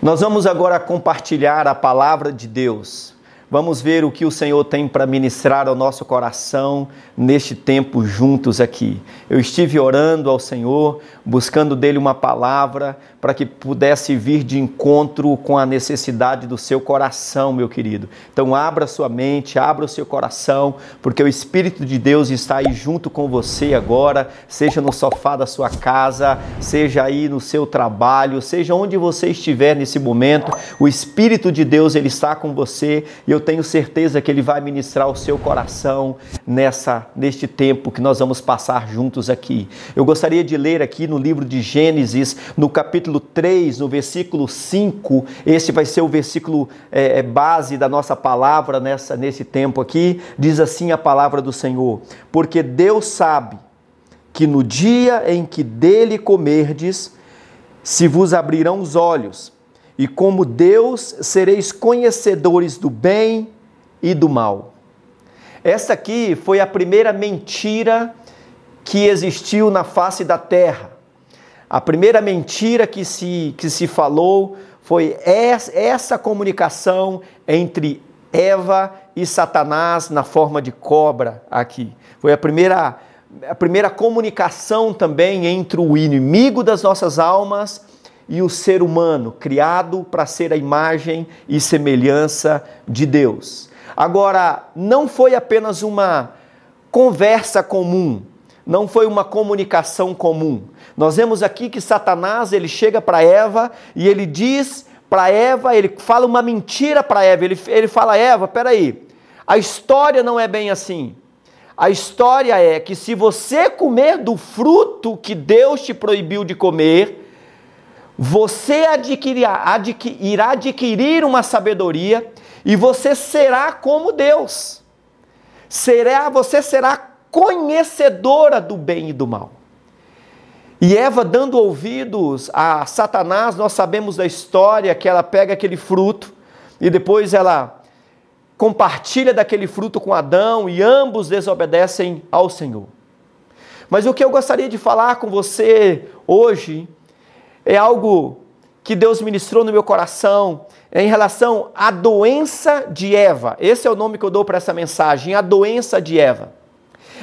Nós vamos agora compartilhar a palavra de Deus. Vamos ver o que o Senhor tem para ministrar ao nosso coração neste tempo juntos aqui. Eu estive orando ao Senhor, buscando dele uma palavra para que pudesse vir de encontro com a necessidade do seu coração, meu querido. Então abra sua mente, abra o seu coração, porque o Espírito de Deus está aí junto com você agora, seja no sofá da sua casa, seja aí no seu trabalho, seja onde você estiver nesse momento, o Espírito de Deus ele está com você e eu eu tenho certeza que ele vai ministrar o seu coração nessa neste tempo que nós vamos passar juntos aqui. Eu gostaria de ler aqui no livro de Gênesis, no capítulo 3, no versículo 5. Esse vai ser o versículo é, é, base da nossa palavra nessa, nesse tempo aqui. Diz assim a palavra do Senhor: Porque Deus sabe que no dia em que dele comerdes, se vos abrirão os olhos e como Deus sereis conhecedores do bem e do mal. Essa aqui foi a primeira mentira que existiu na face da terra. A primeira mentira que se, que se falou foi essa comunicação entre Eva e Satanás na forma de cobra aqui. Foi a primeira, a primeira comunicação também entre o inimigo das nossas almas e o ser humano, criado para ser a imagem e semelhança de Deus. Agora, não foi apenas uma conversa comum, não foi uma comunicação comum. Nós vemos aqui que Satanás, ele chega para Eva e ele diz para Eva, ele fala uma mentira para Eva, ele, ele fala, Eva, peraí, a história não é bem assim. A história é que se você comer do fruto que Deus te proibiu de comer, você adquirirá, adqu, irá adquirir uma sabedoria e você será como Deus. Será, você será conhecedora do bem e do mal. E Eva, dando ouvidos a Satanás, nós sabemos da história que ela pega aquele fruto e depois ela compartilha daquele fruto com Adão e ambos desobedecem ao Senhor. Mas o que eu gostaria de falar com você hoje é algo que Deus ministrou no meu coração é em relação à doença de Eva. Esse é o nome que eu dou para essa mensagem, a doença de Eva.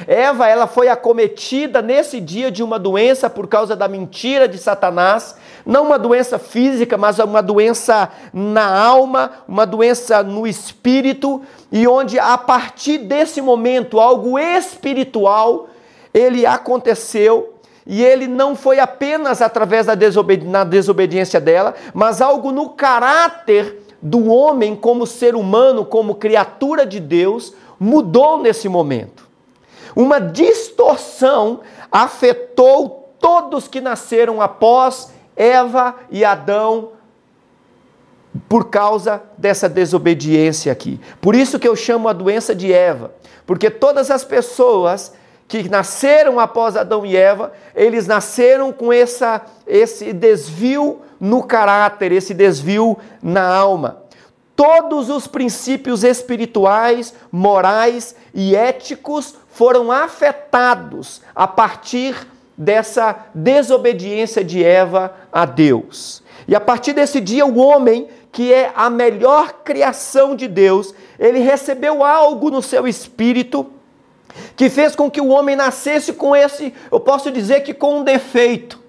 Eva, ela foi acometida nesse dia de uma doença por causa da mentira de Satanás, não uma doença física, mas uma doença na alma, uma doença no espírito, e onde a partir desse momento algo espiritual ele aconteceu e ele não foi apenas através da desobedi na desobediência dela, mas algo no caráter do homem como ser humano, como criatura de Deus, mudou nesse momento. Uma distorção afetou todos que nasceram após Eva e Adão por causa dessa desobediência aqui. Por isso que eu chamo a doença de Eva, porque todas as pessoas que nasceram após Adão e Eva, eles nasceram com essa, esse desvio no caráter, esse desvio na alma. Todos os princípios espirituais, morais e éticos foram afetados a partir dessa desobediência de Eva a Deus. E a partir desse dia, o homem, que é a melhor criação de Deus, ele recebeu algo no seu espírito que fez com que o homem nascesse com esse, eu posso dizer que com um defeito.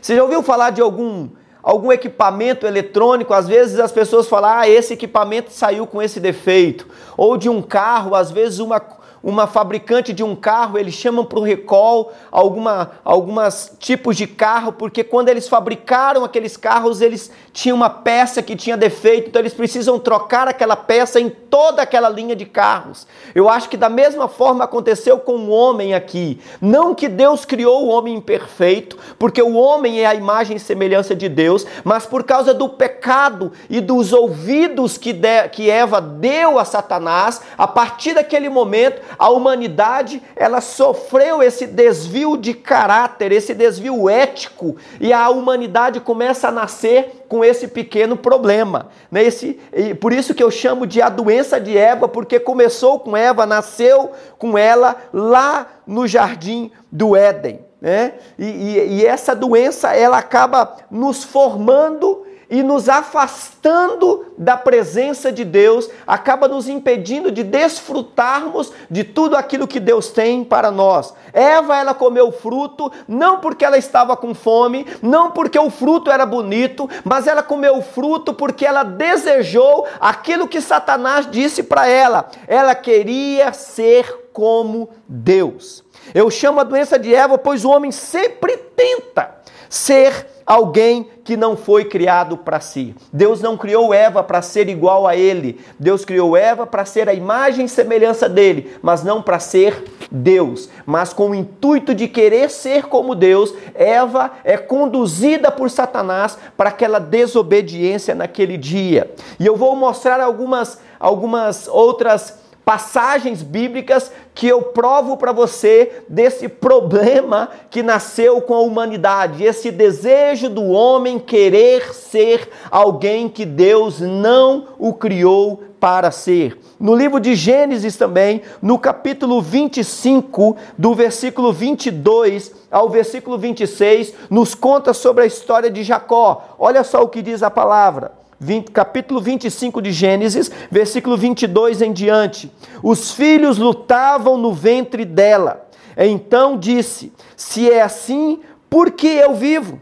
Você já ouviu falar de algum algum equipamento eletrônico, às vezes as pessoas falam: "Ah, esse equipamento saiu com esse defeito". Ou de um carro, às vezes uma uma fabricante de um carro, eles chamam para o recall alguma, algumas tipos de carro, porque quando eles fabricaram aqueles carros, eles tinham uma peça que tinha defeito, então eles precisam trocar aquela peça em toda aquela linha de carros. Eu acho que da mesma forma aconteceu com o homem aqui. Não que Deus criou o homem imperfeito, porque o homem é a imagem e semelhança de Deus, mas por causa do pecado e dos ouvidos que, de, que Eva deu a Satanás, a partir daquele momento, a humanidade ela sofreu esse desvio de caráter, esse desvio ético, e a humanidade começa a nascer com esse pequeno problema. Né? Esse, por isso que eu chamo de a doença de Eva, porque começou com Eva, nasceu com ela lá no jardim do Éden. Né? E, e, e essa doença ela acaba nos formando e nos afastando da presença de Deus, acaba nos impedindo de desfrutarmos de tudo aquilo que Deus tem para nós. Eva, ela comeu o fruto não porque ela estava com fome, não porque o fruto era bonito, mas ela comeu o fruto porque ela desejou aquilo que Satanás disse para ela. Ela queria ser como Deus. Eu chamo a doença de Eva, pois o homem sempre tenta ser alguém que não foi criado para si. Deus não criou Eva para ser igual a ele. Deus criou Eva para ser a imagem e semelhança dele, mas não para ser Deus. Mas com o intuito de querer ser como Deus, Eva é conduzida por Satanás para aquela desobediência naquele dia. E eu vou mostrar algumas algumas outras passagens bíblicas que eu provo para você desse problema que nasceu com a humanidade, esse desejo do homem querer ser alguém que Deus não o criou para ser. No livro de Gênesis também, no capítulo 25, do versículo 22 ao versículo 26, nos conta sobre a história de Jacó. Olha só o que diz a palavra. 20, capítulo 25 de Gênesis, versículo 22 em diante. Os filhos lutavam no ventre dela. Então disse: Se é assim, por que eu vivo?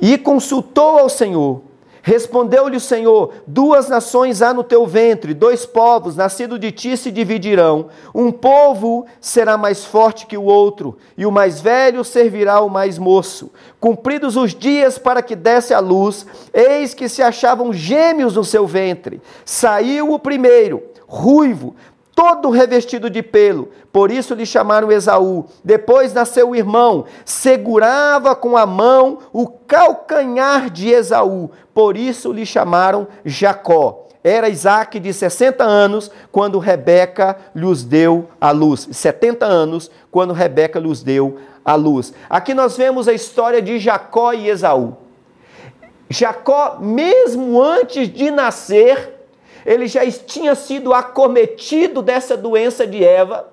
E consultou ao Senhor. Respondeu-lhe o Senhor: Duas nações há no teu ventre, dois povos, nascidos de ti, se dividirão. Um povo será mais forte que o outro, e o mais velho servirá ao mais moço. Cumpridos os dias para que desse a luz, eis que se achavam gêmeos no seu ventre. Saiu o primeiro, ruivo, todo revestido de pelo, por isso lhe chamaram Esaú. Depois nasceu o irmão, segurava com a mão o calcanhar de Esaú, por isso lhe chamaram Jacó. Era Isaac de 60 anos quando Rebeca lhes deu a luz. 70 anos quando Rebeca lhes deu a luz. Aqui nós vemos a história de Jacó e Esaú. Jacó, mesmo antes de nascer, ele já tinha sido acometido dessa doença de Eva,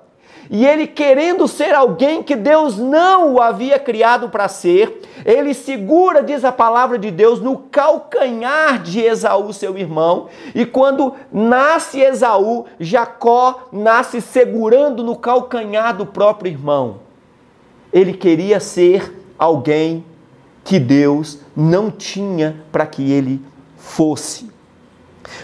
e ele querendo ser alguém que Deus não o havia criado para ser, ele segura, diz a palavra de Deus, no calcanhar de Esaú, seu irmão, e quando nasce Esaú, Jacó nasce segurando no calcanhar do próprio irmão. Ele queria ser alguém que Deus não tinha para que ele fosse.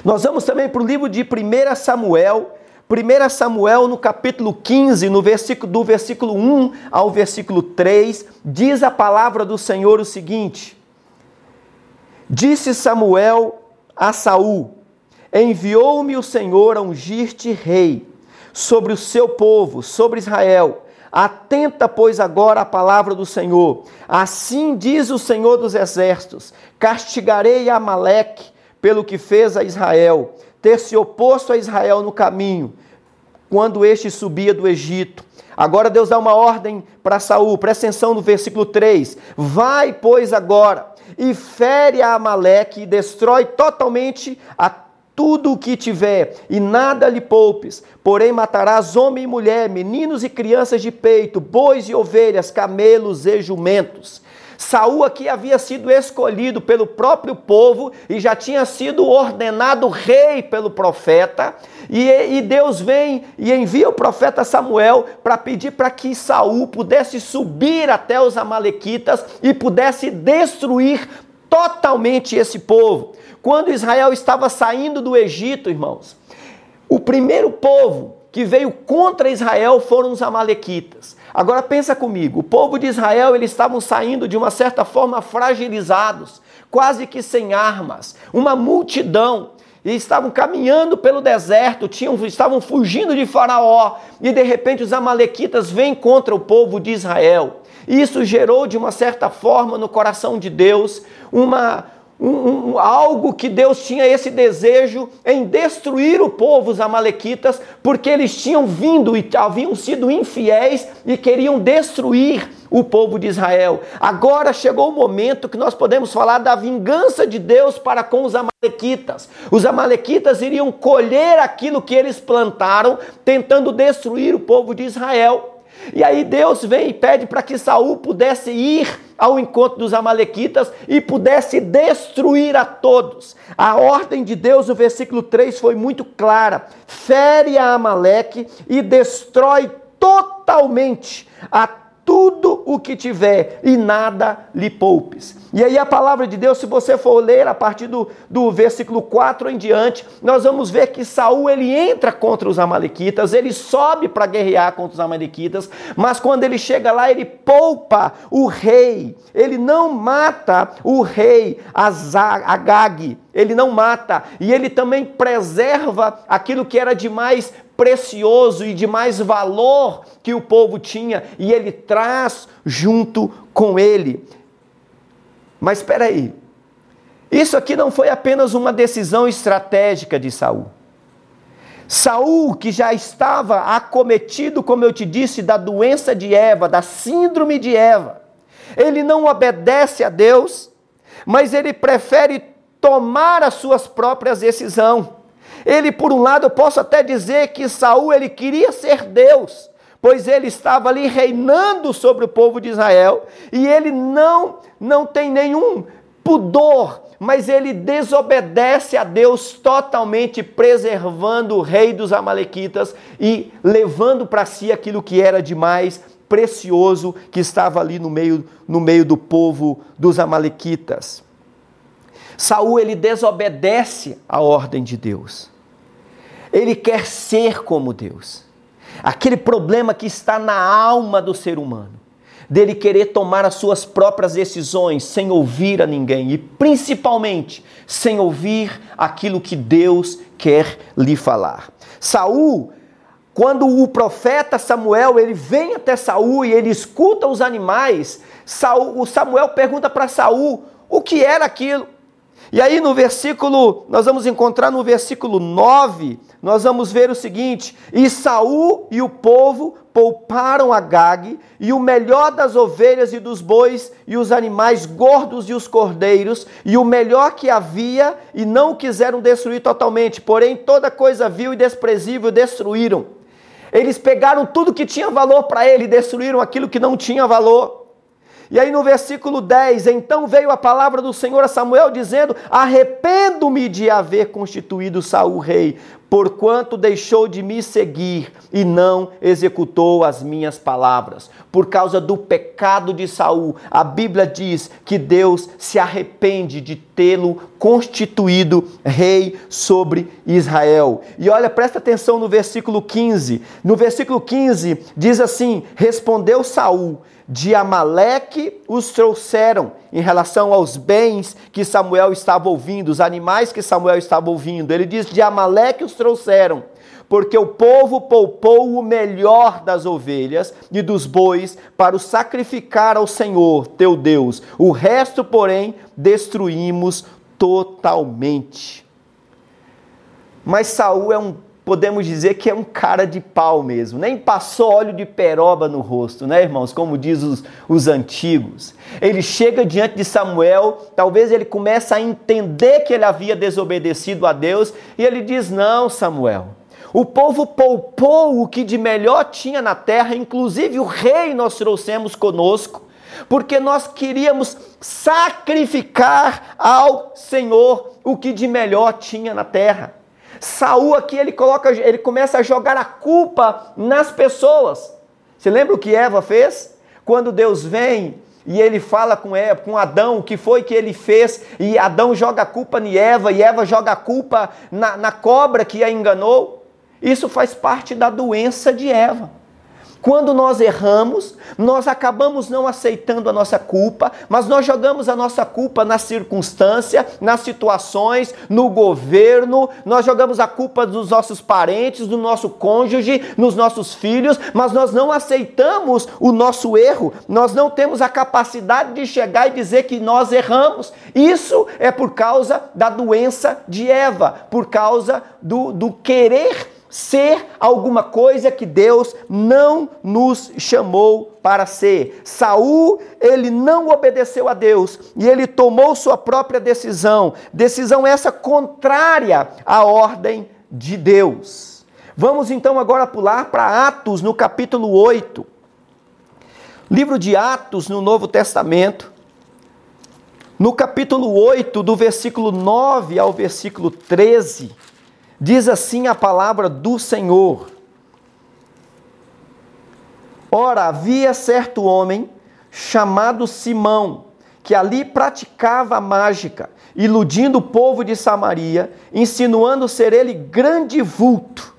Nós vamos também para o livro de 1 Samuel, 1 Samuel no capítulo 15, no versículo, do versículo 1 ao versículo 3, diz a palavra do Senhor o seguinte: Disse Samuel a Saul: Enviou-me o Senhor a ungir-te rei sobre o seu povo, sobre Israel. Atenta, pois, agora a palavra do Senhor. Assim diz o Senhor dos exércitos: Castigarei Amaleque pelo que fez a Israel, ter se oposto a Israel no caminho, quando este subia do Egito. Agora Deus dá uma ordem para Saul, presta atenção no versículo 3: Vai, pois, agora e fere a Amaleque e destrói totalmente a tudo o que tiver, e nada lhe poupes. Porém, matarás homem e mulher, meninos e crianças de peito, bois e ovelhas, camelos e jumentos. Saul aqui havia sido escolhido pelo próprio povo e já tinha sido ordenado rei pelo profeta. E, e Deus vem e envia o profeta Samuel para pedir para que Saul pudesse subir até os amalequitas e pudesse destruir totalmente esse povo. Quando Israel estava saindo do Egito, irmãos, o primeiro povo que veio contra Israel foram os amalequitas. Agora pensa comigo, o povo de Israel, eles estavam saindo de uma certa forma fragilizados, quase que sem armas, uma multidão, e estavam caminhando pelo deserto, tinham, estavam fugindo de Faraó, e de repente os amalequitas vêm contra o povo de Israel. Isso gerou de uma certa forma no coração de Deus uma um, um, algo que Deus tinha esse desejo em destruir o povo, os Amalequitas, porque eles tinham vindo e haviam sido infiéis e queriam destruir o povo de Israel. Agora chegou o momento que nós podemos falar da vingança de Deus para com os Amalequitas. Os Amalequitas iriam colher aquilo que eles plantaram, tentando destruir o povo de Israel. E aí Deus vem e pede para que Saul pudesse ir ao encontro dos amalequitas e pudesse destruir a todos. A ordem de Deus, o versículo 3 foi muito clara: fere a Amaleque e destrói totalmente a tudo o que tiver e nada lhe poupes. E aí a palavra de Deus, se você for ler a partir do, do versículo 4 em diante, nós vamos ver que Saul ele entra contra os amalequitas, ele sobe para guerrear contra os amalequitas, mas quando ele chega lá, ele poupa o rei, ele não mata o rei Agag, ele não mata, e ele também preserva aquilo que era de mais precioso e de mais valor que o povo tinha e ele traz junto com ele. Mas espera aí. Isso aqui não foi apenas uma decisão estratégica de Saul. Saul, que já estava acometido, como eu te disse, da doença de Eva, da síndrome de Eva, ele não obedece a Deus, mas ele prefere tomar as suas próprias decisões. Ele, por um lado, eu posso até dizer que Saul ele queria ser Deus, pois ele estava ali reinando sobre o povo de Israel, e ele não não tem nenhum pudor, mas ele desobedece a Deus totalmente, preservando o rei dos amalequitas e levando para si aquilo que era de mais precioso que estava ali no meio, no meio do povo dos amalequitas. Saul ele desobedece a ordem de Deus. Ele quer ser como Deus. Aquele problema que está na alma do ser humano, dele querer tomar as suas próprias decisões sem ouvir a ninguém e principalmente sem ouvir aquilo que Deus quer lhe falar. Saul, quando o profeta Samuel, ele vem até Saul e ele escuta os animais, Saul, o Samuel pergunta para Saul o que era aquilo. E aí no versículo, nós vamos encontrar no versículo 9, nós vamos ver o seguinte: E Saul e o povo pouparam a Gag, e o melhor das ovelhas e dos bois, e os animais gordos e os cordeiros, e o melhor que havia, e não quiseram destruir totalmente, porém toda coisa vil e desprezível destruíram. Eles pegaram tudo que tinha valor para ele destruíram aquilo que não tinha valor. E aí no versículo 10, então veio a palavra do Senhor a Samuel dizendo: Arrependo-me de haver constituído Saul rei, porquanto deixou de me seguir e não executou as minhas palavras. Por causa do pecado de Saul, a Bíblia diz que Deus se arrepende de tê-lo constituído rei sobre Israel. E olha, presta atenção no versículo 15. No versículo 15 diz assim: Respondeu Saul: de Amaleque os trouxeram em relação aos bens que Samuel estava ouvindo, os animais que Samuel estava ouvindo. Ele diz: de Amaleque os trouxeram, porque o povo poupou o melhor das ovelhas e dos bois para o sacrificar ao Senhor teu Deus. O resto, porém, destruímos totalmente. Mas Saul é um podemos dizer que é um cara de pau mesmo. Nem passou óleo de peroba no rosto, né, irmãos? Como diz os, os antigos. Ele chega diante de Samuel, talvez ele comece a entender que ele havia desobedecido a Deus, e ele diz: Não, Samuel. O povo poupou o que de melhor tinha na terra, inclusive o rei nós trouxemos conosco, porque nós queríamos sacrificar ao Senhor o que de melhor tinha na terra. Saul aqui ele coloca, ele começa a jogar a culpa nas pessoas. Você lembra o que Eva fez? Quando Deus vem e ele fala com Eva, com Adão, o que foi que ele fez, e Adão joga a culpa em Eva, e Eva joga a culpa na, na cobra que a enganou. Isso faz parte da doença de Eva. Quando nós erramos, nós acabamos não aceitando a nossa culpa, mas nós jogamos a nossa culpa na circunstância, nas situações, no governo, nós jogamos a culpa dos nossos parentes, do nosso cônjuge, nos nossos filhos, mas nós não aceitamos o nosso erro, nós não temos a capacidade de chegar e dizer que nós erramos. Isso é por causa da doença de Eva, por causa do, do querer ser alguma coisa que Deus não nos chamou para ser. Saul, ele não obedeceu a Deus e ele tomou sua própria decisão, decisão essa contrária à ordem de Deus. Vamos então agora pular para Atos no capítulo 8. Livro de Atos, no Novo Testamento, no capítulo 8, do versículo 9 ao versículo 13, diz assim a palavra do Senhor: Ora, havia certo homem chamado Simão, que ali praticava mágica, iludindo o povo de Samaria, insinuando ser ele grande vulto,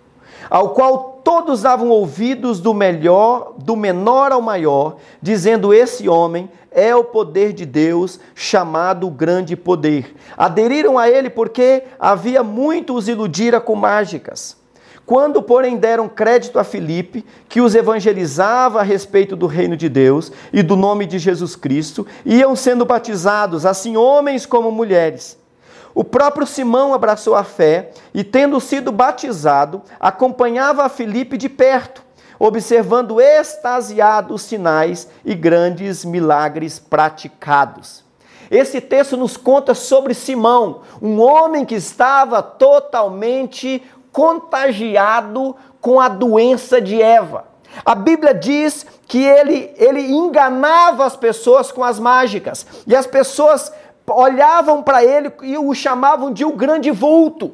ao qual todos davam ouvidos do melhor, do menor ao maior, dizendo: Esse homem é o poder de Deus, chamado grande poder. Aderiram a ele porque havia muito os iludira com mágicas. Quando, porém, deram crédito a Filipe, que os evangelizava a respeito do reino de Deus e do nome de Jesus Cristo, iam sendo batizados, assim homens como mulheres. O próprio Simão abraçou a fé e, tendo sido batizado, acompanhava Filipe de perto, observando extasiado os sinais e grandes milagres praticados. Esse texto nos conta sobre Simão, um homem que estava totalmente contagiado com a doença de Eva. A Bíblia diz que ele, ele enganava as pessoas com as mágicas, e as pessoas olhavam para ele e o chamavam de o grande vulto.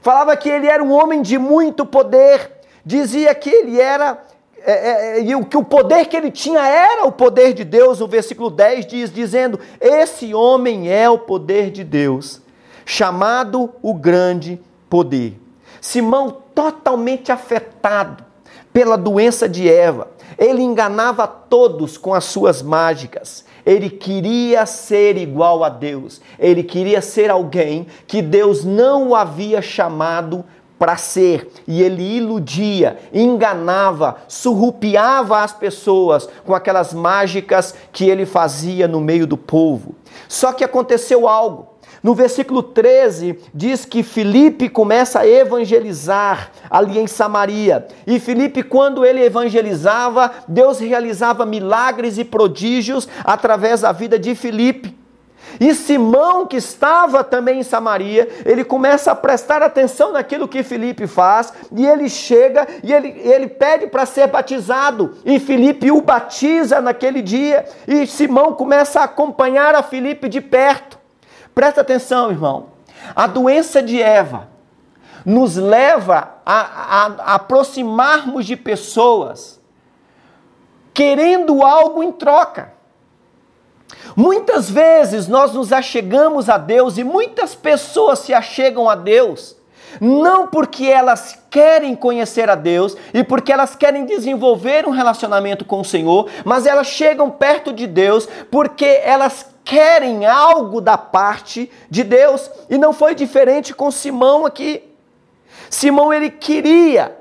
Falava que ele era um homem de muito poder, dizia que ele era é, é, é e o, que o poder que ele tinha era o poder de Deus. O versículo 10 diz: dizendo: Esse homem é o poder de Deus, chamado o grande poder. Simão, totalmente afetado pela doença de Eva, ele enganava todos com as suas mágicas. Ele queria ser igual a Deus. Ele queria ser alguém que Deus não o havia chamado para ser. E ele iludia, enganava, surrupiava as pessoas com aquelas mágicas que ele fazia no meio do povo. Só que aconteceu algo. No versículo 13, diz que Filipe começa a evangelizar ali em Samaria. E Filipe, quando ele evangelizava, Deus realizava milagres e prodígios através da vida de Filipe. E Simão, que estava também em Samaria, ele começa a prestar atenção naquilo que Filipe faz, e ele chega e ele, ele pede para ser batizado, e Filipe o batiza naquele dia, e Simão começa a acompanhar a Filipe de perto. Presta atenção, irmão. A doença de Eva nos leva a, a, a aproximarmos de pessoas querendo algo em troca. Muitas vezes nós nos achegamos a Deus e muitas pessoas se achegam a Deus não porque elas querem conhecer a Deus e porque elas querem desenvolver um relacionamento com o Senhor, mas elas chegam perto de Deus porque elas querem algo da parte de Deus. E não foi diferente com Simão aqui. Simão ele queria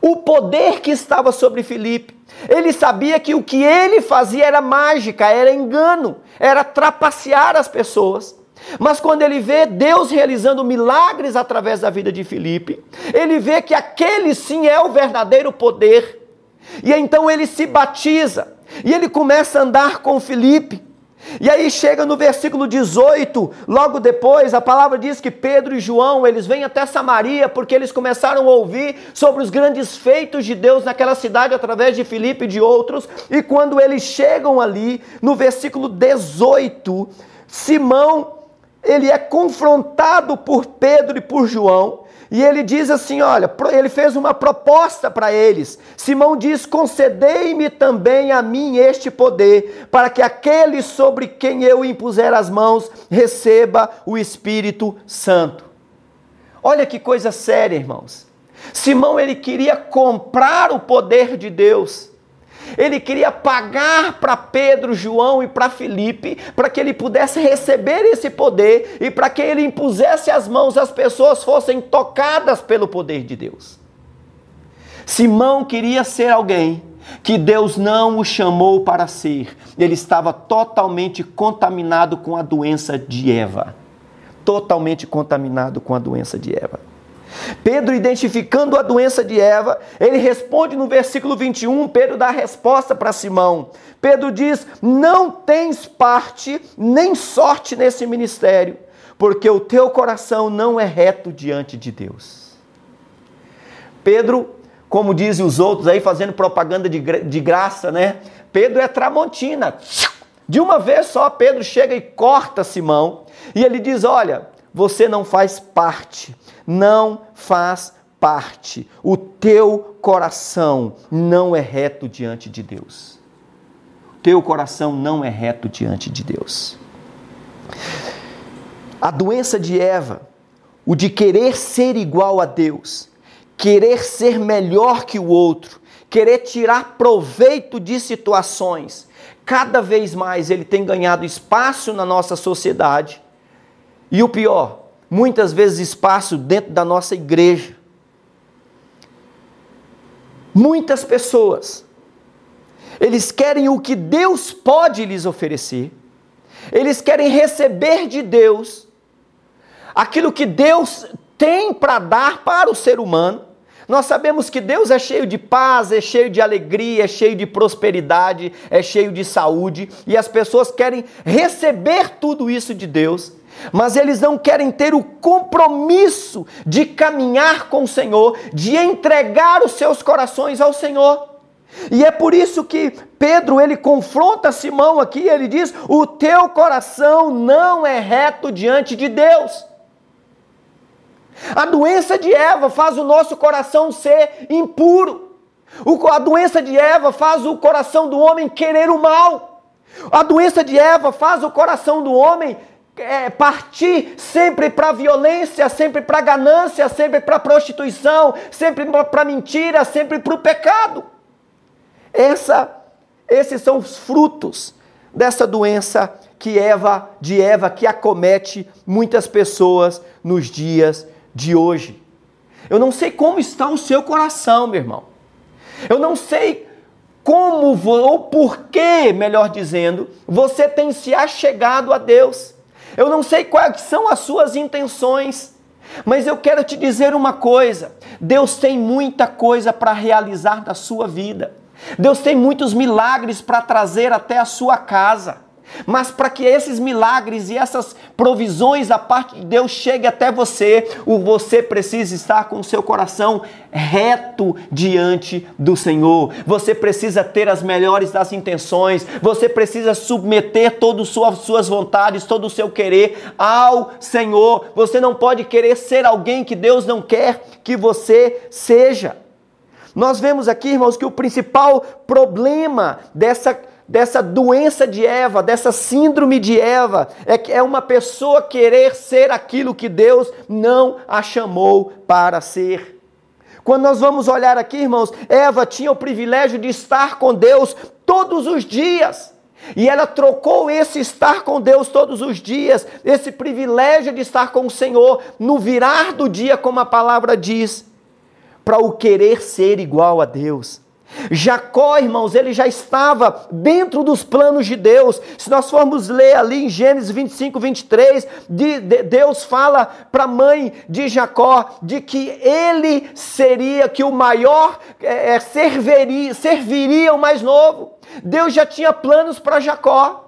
o poder que estava sobre Filipe. Ele sabia que o que ele fazia era mágica, era engano, era trapacear as pessoas. Mas quando ele vê Deus realizando milagres através da vida de Filipe, ele vê que aquele sim é o verdadeiro poder. E então ele se batiza e ele começa a andar com Filipe. E aí chega no versículo 18, logo depois, a palavra diz que Pedro e João, eles vêm até Samaria porque eles começaram a ouvir sobre os grandes feitos de Deus naquela cidade através de Filipe e de outros. E quando eles chegam ali, no versículo 18, Simão, ele é confrontado por Pedro e por João, e ele diz assim: olha, ele fez uma proposta para eles. Simão diz: concedei-me também a mim este poder, para que aquele sobre quem eu impuser as mãos receba o Espírito Santo. Olha que coisa séria, irmãos. Simão ele queria comprar o poder de Deus. Ele queria pagar para Pedro, João e para Felipe para que ele pudesse receber esse poder e para que ele impusesse as mãos as pessoas fossem tocadas pelo poder de Deus. Simão queria ser alguém que Deus não o chamou para ser. Ele estava totalmente contaminado com a doença de Eva. Totalmente contaminado com a doença de Eva. Pedro, identificando a doença de Eva, ele responde no versículo 21, Pedro dá a resposta para Simão. Pedro diz: Não tens parte nem sorte nesse ministério, porque o teu coração não é reto diante de Deus. Pedro, como dizem os outros aí, fazendo propaganda de, de graça, né? Pedro é Tramontina. De uma vez só, Pedro chega e corta Simão e ele diz: Olha, você não faz parte, não faz parte. O teu coração não é reto diante de Deus. O teu coração não é reto diante de Deus. A doença de Eva, o de querer ser igual a Deus, querer ser melhor que o outro, querer tirar proveito de situações, cada vez mais ele tem ganhado espaço na nossa sociedade. E o pior, muitas vezes espaço dentro da nossa igreja. Muitas pessoas, eles querem o que Deus pode lhes oferecer, eles querem receber de Deus aquilo que Deus tem para dar para o ser humano, nós sabemos que Deus é cheio de paz, é cheio de alegria, é cheio de prosperidade, é cheio de saúde, e as pessoas querem receber tudo isso de Deus, mas eles não querem ter o compromisso de caminhar com o Senhor, de entregar os seus corações ao Senhor. E é por isso que Pedro ele confronta Simão aqui, ele diz: "O teu coração não é reto diante de Deus". A doença de Eva faz o nosso coração ser impuro. A doença de Eva faz o coração do homem querer o mal. A doença de Eva faz o coração do homem é, partir sempre para violência, sempre para ganância, sempre para prostituição, sempre para mentira, sempre para o pecado. Essa, esses são os frutos dessa doença que Eva, de Eva, que acomete muitas pessoas nos dias de hoje. Eu não sei como está o seu coração, meu irmão. Eu não sei como ou por que, melhor dizendo, você tem se achegado a Deus. Eu não sei quais são as suas intenções, mas eu quero te dizer uma coisa: Deus tem muita coisa para realizar na sua vida. Deus tem muitos milagres para trazer até a sua casa. Mas para que esses milagres e essas provisões da parte de Deus cheguem até você, o você precisa estar com o seu coração reto diante do Senhor. Você precisa ter as melhores das intenções. Você precisa submeter todas as suas vontades, todo o seu querer ao Senhor. Você não pode querer ser alguém que Deus não quer que você seja. Nós vemos aqui, irmãos, que o principal problema dessa dessa doença de Eva, dessa síndrome de Eva, é que é uma pessoa querer ser aquilo que Deus não a chamou para ser. Quando nós vamos olhar aqui, irmãos, Eva tinha o privilégio de estar com Deus todos os dias. E ela trocou esse estar com Deus todos os dias, esse privilégio de estar com o Senhor, no virar do dia, como a palavra diz, para o querer ser igual a Deus. Jacó, irmãos, ele já estava dentro dos planos de Deus. Se nós formos ler ali em Gênesis 25, 23, de, de, Deus fala para a mãe de Jacó de que ele seria, que o maior é, é serviria, serviria o mais novo. Deus já tinha planos para Jacó.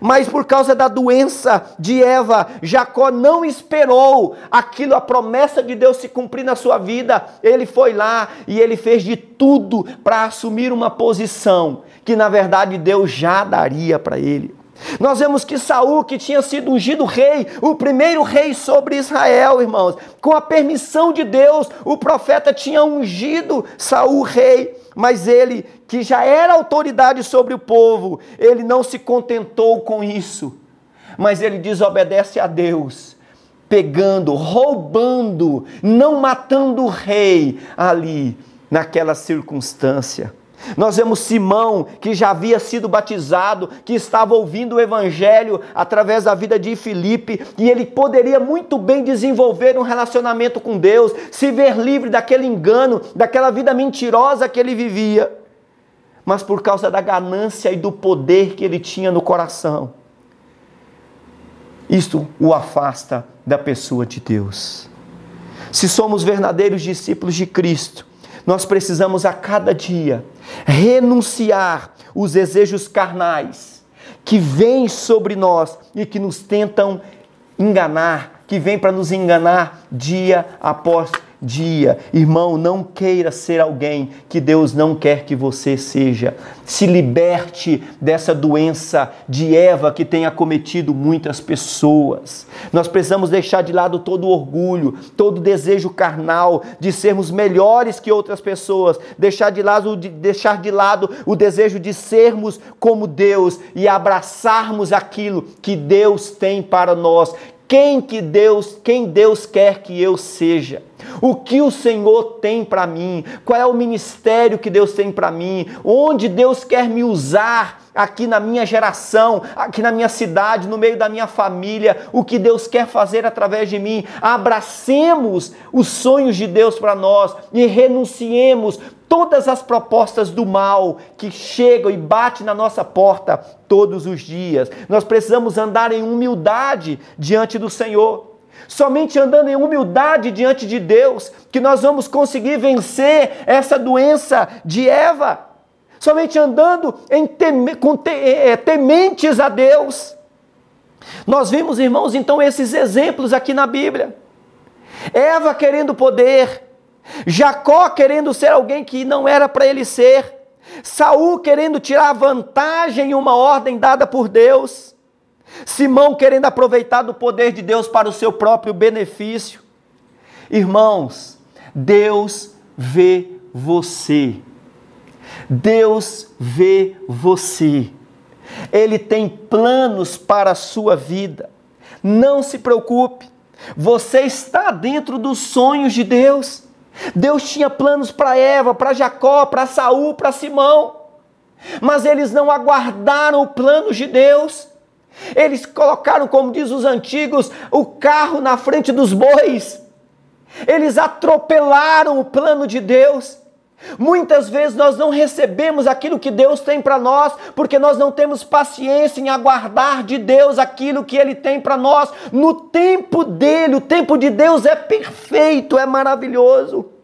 Mas por causa da doença de Eva, Jacó não esperou aquilo, a promessa de Deus se cumprir na sua vida. Ele foi lá e ele fez de tudo para assumir uma posição que na verdade Deus já daria para ele. Nós vemos que Saul, que tinha sido ungido rei, o primeiro rei sobre Israel, irmãos, com a permissão de Deus, o profeta tinha ungido Saul rei, mas ele, que já era autoridade sobre o povo, ele não se contentou com isso, mas ele desobedece a Deus, pegando, roubando, não matando o rei ali, naquela circunstância. Nós vemos Simão, que já havia sido batizado, que estava ouvindo o evangelho através da vida de Filipe, e ele poderia muito bem desenvolver um relacionamento com Deus, se ver livre daquele engano, daquela vida mentirosa que ele vivia. Mas por causa da ganância e do poder que ele tinha no coração, isto o afasta da pessoa de Deus. Se somos verdadeiros discípulos de Cristo, nós precisamos a cada dia renunciar os desejos carnais que vêm sobre nós e que nos tentam enganar, que vêm para nos enganar dia após dia. Irmão, não queira ser alguém que Deus não quer que você seja. Se liberte dessa doença de Eva que tem acometido muitas pessoas. Nós precisamos deixar de lado todo orgulho, todo desejo carnal de sermos melhores que outras pessoas, deixar de lado, deixar de lado o desejo de sermos como Deus e abraçarmos aquilo que Deus tem para nós quem que Deus, quem Deus quer que eu seja. O que o Senhor tem para mim? Qual é o ministério que Deus tem para mim? Onde Deus quer me usar aqui na minha geração, aqui na minha cidade, no meio da minha família? O que Deus quer fazer através de mim? Abracemos os sonhos de Deus para nós e renunciemos todas as propostas do mal que chegam e batem na nossa porta todos os dias. Nós precisamos andar em humildade diante do Senhor. Somente andando em humildade diante de Deus que nós vamos conseguir vencer essa doença de Eva. Somente andando em teme, com te, é, é, tementes a Deus. Nós vimos, irmãos, então esses exemplos aqui na Bíblia. Eva querendo poder, Jacó querendo ser alguém que não era para ele ser, Saul querendo tirar vantagem em uma ordem dada por Deus, Simão querendo aproveitar do poder de Deus para o seu próprio benefício. Irmãos, Deus vê você. Deus vê você. Ele tem planos para a sua vida. Não se preocupe. Você está dentro dos sonhos de Deus. Deus tinha planos para Eva, para Jacó, para Saul, para Simão. Mas eles não aguardaram o plano de Deus. Eles colocaram, como diz os antigos, o carro na frente dos bois. Eles atropelaram o plano de Deus. Muitas vezes nós não recebemos aquilo que Deus tem para nós, porque nós não temos paciência em aguardar de Deus aquilo que Ele tem para nós no tempo dele. O tempo de Deus é perfeito, é maravilhoso.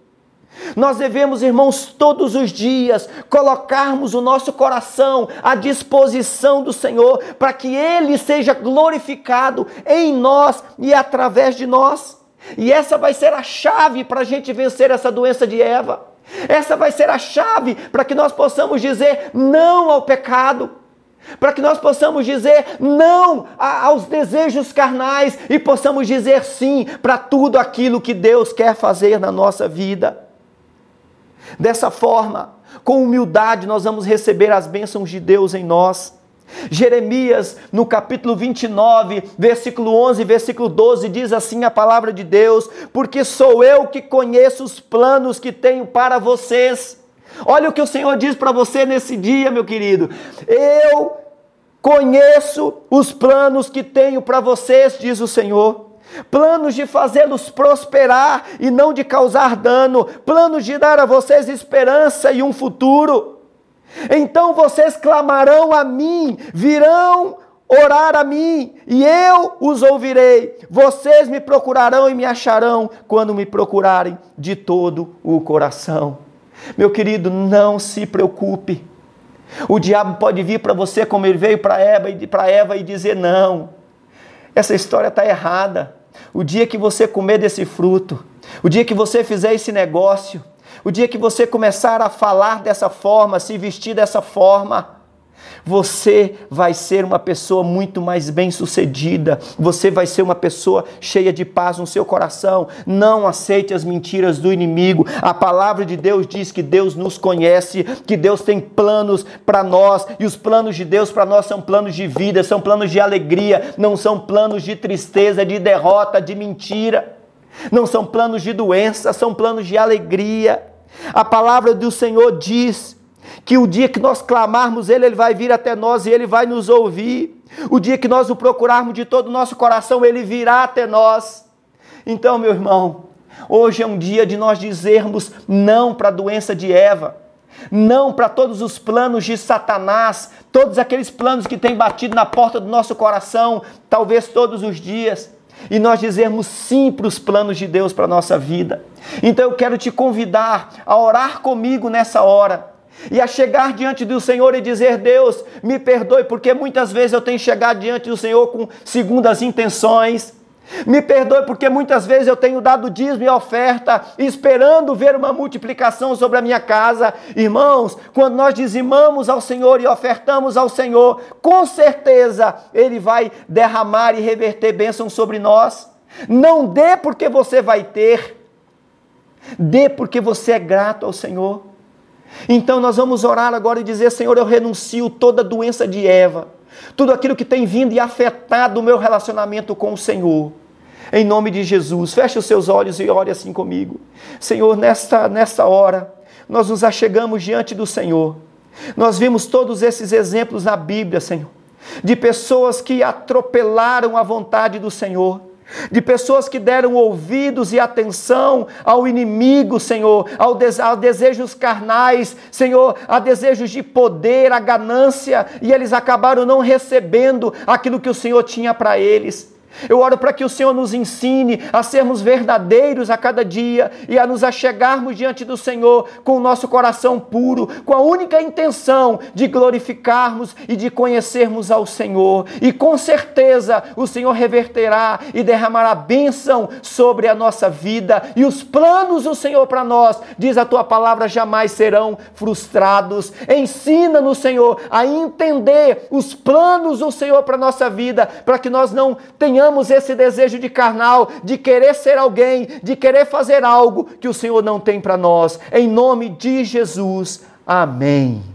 Nós devemos, irmãos, todos os dias colocarmos o nosso coração à disposição do Senhor, para que Ele seja glorificado em nós e através de nós. E essa vai ser a chave para a gente vencer essa doença de Eva. Essa vai ser a chave para que nós possamos dizer não ao pecado, para que nós possamos dizer não aos desejos carnais e possamos dizer sim para tudo aquilo que Deus quer fazer na nossa vida. Dessa forma, com humildade, nós vamos receber as bênçãos de Deus em nós. Jeremias, no capítulo 29, versículo 11, versículo 12, diz assim a palavra de Deus: Porque sou eu que conheço os planos que tenho para vocês. Olha o que o Senhor diz para você nesse dia, meu querido. Eu conheço os planos que tenho para vocês, diz o Senhor planos de fazê-los prosperar e não de causar dano, planos de dar a vocês esperança e um futuro. Então vocês clamarão a mim, virão orar a mim, e eu os ouvirei. Vocês me procurarão e me acharão quando me procurarem de todo o coração. Meu querido, não se preocupe. O diabo pode vir para você como ele veio para Eva, Eva e dizer: não, essa história está errada. O dia que você comer desse fruto, o dia que você fizer esse negócio, o dia que você começar a falar dessa forma, se vestir dessa forma, você vai ser uma pessoa muito mais bem-sucedida, você vai ser uma pessoa cheia de paz no seu coração. Não aceite as mentiras do inimigo. A palavra de Deus diz que Deus nos conhece, que Deus tem planos para nós, e os planos de Deus para nós são planos de vida, são planos de alegria, não são planos de tristeza, de derrota, de mentira. Não são planos de doença, são planos de alegria. A palavra do Senhor diz que o dia que nós clamarmos Ele, Ele vai vir até nós e Ele vai nos ouvir. O dia que nós o procurarmos de todo o nosso coração, Ele virá até nós. Então, meu irmão, hoje é um dia de nós dizermos não para a doença de Eva, não para todos os planos de Satanás, todos aqueles planos que têm batido na porta do nosso coração, talvez todos os dias e nós dizermos sim para os planos de Deus para a nossa vida. Então eu quero te convidar a orar comigo nessa hora e a chegar diante do Senhor e dizer: Deus, me perdoe, porque muitas vezes eu tenho chegado diante do Senhor com segundas intenções. Me perdoe porque muitas vezes eu tenho dado dízimo e oferta, esperando ver uma multiplicação sobre a minha casa. Irmãos, quando nós dizimamos ao Senhor e ofertamos ao Senhor, com certeza Ele vai derramar e reverter bênçãos sobre nós. Não dê porque você vai ter, dê porque você é grato ao Senhor. Então nós vamos orar agora e dizer: Senhor, eu renuncio toda doença de Eva, tudo aquilo que tem vindo e afetado o meu relacionamento com o Senhor. Em nome de Jesus, feche os seus olhos e ore assim comigo. Senhor, nesta, nesta hora, nós nos achegamos diante do Senhor. Nós vimos todos esses exemplos na Bíblia, Senhor, de pessoas que atropelaram a vontade do Senhor de pessoas que deram ouvidos e atenção ao inimigo, Senhor, ao des a desejos carnais, Senhor, a desejos de poder, a ganância, e eles acabaram não recebendo aquilo que o Senhor tinha para eles. Eu oro para que o Senhor nos ensine a sermos verdadeiros a cada dia e a nos achegarmos diante do Senhor com o nosso coração puro, com a única intenção de glorificarmos e de conhecermos ao Senhor. E com certeza o Senhor reverterá e derramará bênção sobre a nossa vida e os planos do Senhor para nós, diz a tua palavra, jamais serão frustrados. Ensina-nos, Senhor, a entender os planos do Senhor para a nossa vida, para que nós não tenhamos tenhamos esse desejo de carnal, de querer ser alguém, de querer fazer algo que o Senhor não tem para nós. Em nome de Jesus. Amém.